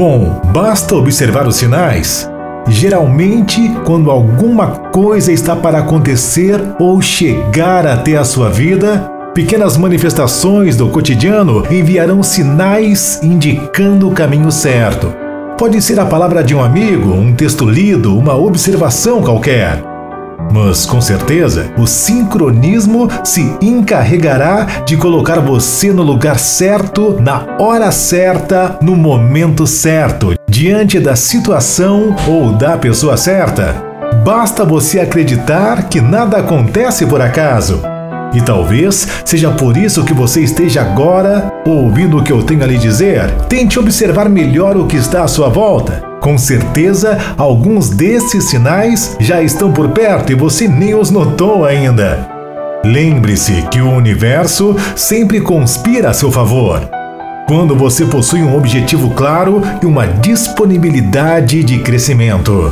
Bom, basta observar os sinais. Geralmente, quando alguma coisa está para acontecer ou chegar até a sua vida, pequenas manifestações do cotidiano enviarão sinais indicando o caminho certo. Pode ser a palavra de um amigo, um texto lido, uma observação qualquer. Mas com certeza, o sincronismo se encarregará de colocar você no lugar certo, na hora certa, no momento certo, diante da situação ou da pessoa certa. Basta você acreditar que nada acontece por acaso. E talvez seja por isso que você esteja agora ouvindo o que eu tenho a lhe dizer. Tente observar melhor o que está à sua volta. Com certeza, alguns desses sinais já estão por perto e você nem os notou ainda. Lembre-se que o universo sempre conspira a seu favor. Quando você possui um objetivo claro e uma disponibilidade de crescimento.